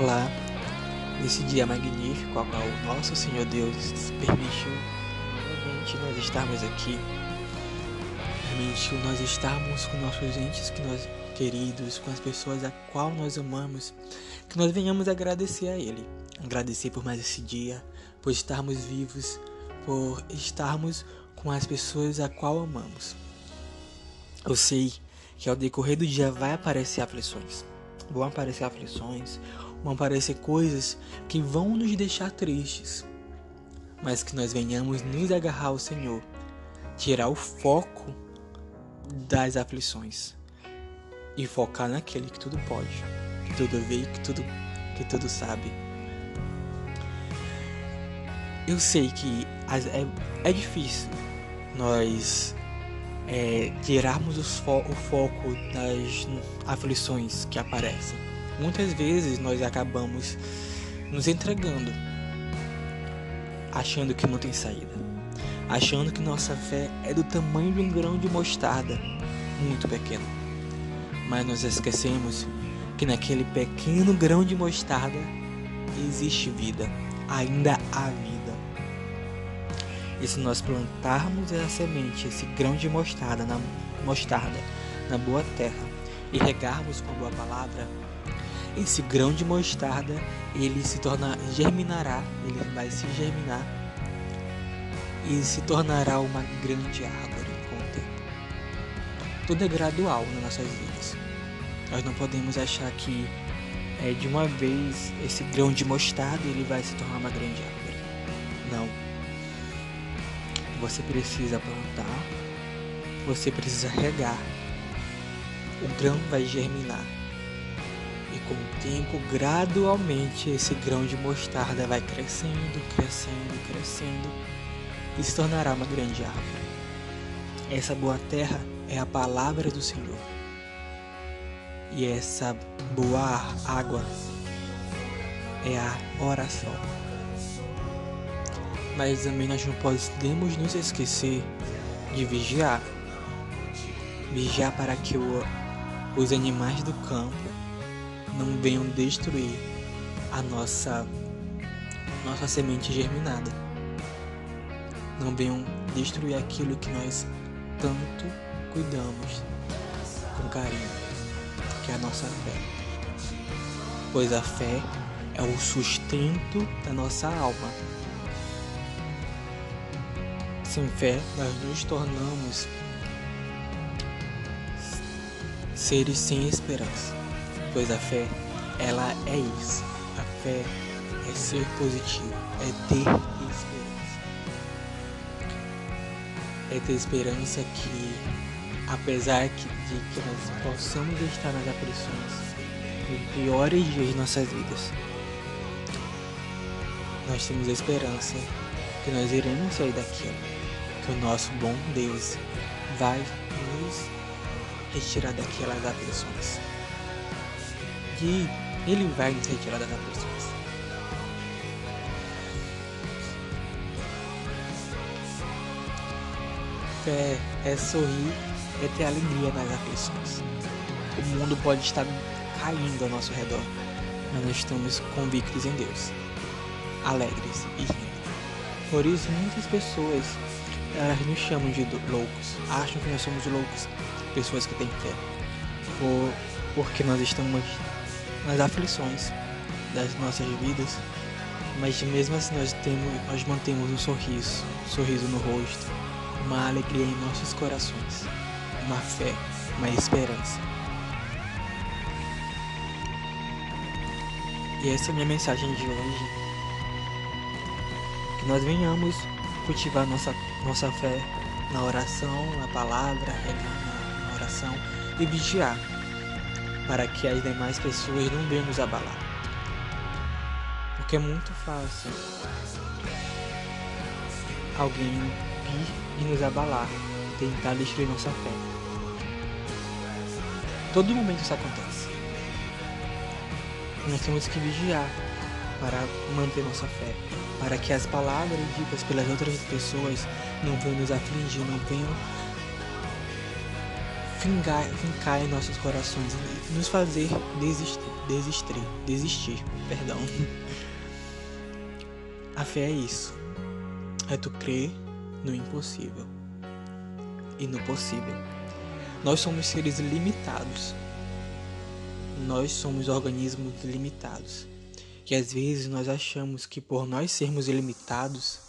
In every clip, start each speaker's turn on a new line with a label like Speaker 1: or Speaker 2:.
Speaker 1: Olá, nesse dia magnífico ao qual nosso Senhor Deus permitiu novamente nós estarmos aqui, permitiu nós estarmos com nossos entes que nós queridos, com as pessoas a qual nós amamos, que nós venhamos agradecer a Ele, agradecer por mais esse dia, por estarmos vivos, por estarmos com as pessoas a qual amamos. Eu sei que ao decorrer do dia vai aparecer aflições, vão aparecer aflições, vão aparecer coisas que vão nos deixar tristes, mas que nós venhamos nos agarrar ao Senhor, tirar o foco das aflições e focar naquele que tudo pode, que tudo vê, que tudo que tudo sabe. Eu sei que é, é difícil nós é, tirarmos fo o foco das aflições que aparecem muitas vezes nós acabamos nos entregando, achando que não tem saída, achando que nossa fé é do tamanho de um grão de mostarda, muito pequeno. Mas nós esquecemos que naquele pequeno grão de mostarda existe vida, ainda há vida. E se nós plantarmos essa semente, esse grão de mostarda na mostarda, na boa terra, e regarmos com a boa palavra, esse grão de mostarda ele se torna germinará, ele vai se germinar e se tornará uma grande árvore com o tempo. Tudo é gradual nas nossas vidas. Nós não podemos achar que é, de uma vez esse grão de mostarda ele vai se tornar uma grande árvore. Não. Você precisa plantar, você precisa regar. O grão vai germinar com o tempo, gradualmente, esse grão de mostarda vai crescendo, crescendo, crescendo e se tornará uma grande árvore. Essa boa terra é a palavra do Senhor. E essa boa água é a oração. Mas também nós não podemos nos esquecer de vigiar. Vigiar para que o, os animais do campo não venham destruir a nossa nossa semente germinada. Não venham destruir aquilo que nós tanto cuidamos com carinho, que é a nossa fé. Pois a fé é o sustento da nossa alma. Sem fé, nós nos tornamos seres sem esperança pois a fé, ela é isso. A fé é ser positivo, é ter esperança. É ter esperança que, apesar de que nós possamos estar nas aflições, nos piores dias de nossas vidas, nós temos a esperança que nós iremos sair daquilo, que o nosso bom Deus vai nos retirar daquelas aflições que ele vai nos retirar das aflições. Fé é sorrir, é ter alegria nas aflições. O mundo pode estar caindo ao nosso redor, mas nós estamos convictos em Deus, alegres e rindo. Por isso, muitas pessoas elas nos chamam de loucos, acham que nós somos loucos, pessoas que têm fé, por, porque nós estamos nas aflições das nossas vidas, mas mesmo assim nós temos, nós mantemos um sorriso, um sorriso no rosto, uma alegria em nossos corações, uma fé, uma esperança. E essa é a minha mensagem de hoje. Que nós venhamos cultivar nossa, nossa fé na oração, na palavra, na oração e vigiar para que as demais pessoas não venham nos abalar. Porque é muito fácil alguém vir e nos abalar, tentar destruir nossa fé. Todo momento isso acontece. Nós temos que vigiar para manter nossa fé, para que as palavras ditas pelas outras pessoas não venham nos afligir, não venham fincar, fincar em nossos corações e nos fazer desistir. desistir, desistir, perdão. A fé é isso. É tu crer no impossível e no possível. Nós somos seres limitados. Nós somos organismos limitados. E às vezes nós achamos que por nós sermos ilimitados,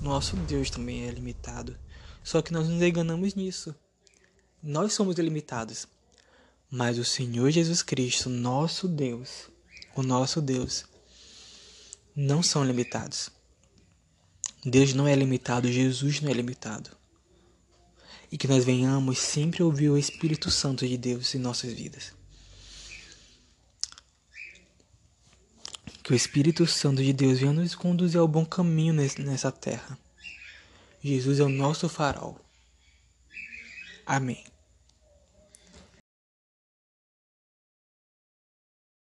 Speaker 1: nosso Deus também é limitado. Só que nós nos enganamos nisso. Nós somos ilimitados. Mas o Senhor Jesus Cristo, nosso Deus, o nosso Deus, não são limitados. Deus não é limitado, Jesus não é limitado. E que nós venhamos sempre ouvir o Espírito Santo de Deus em nossas vidas. Que o Espírito Santo de Deus venha nos conduzir ao bom caminho nessa terra. Jesus é o nosso farol. Amém.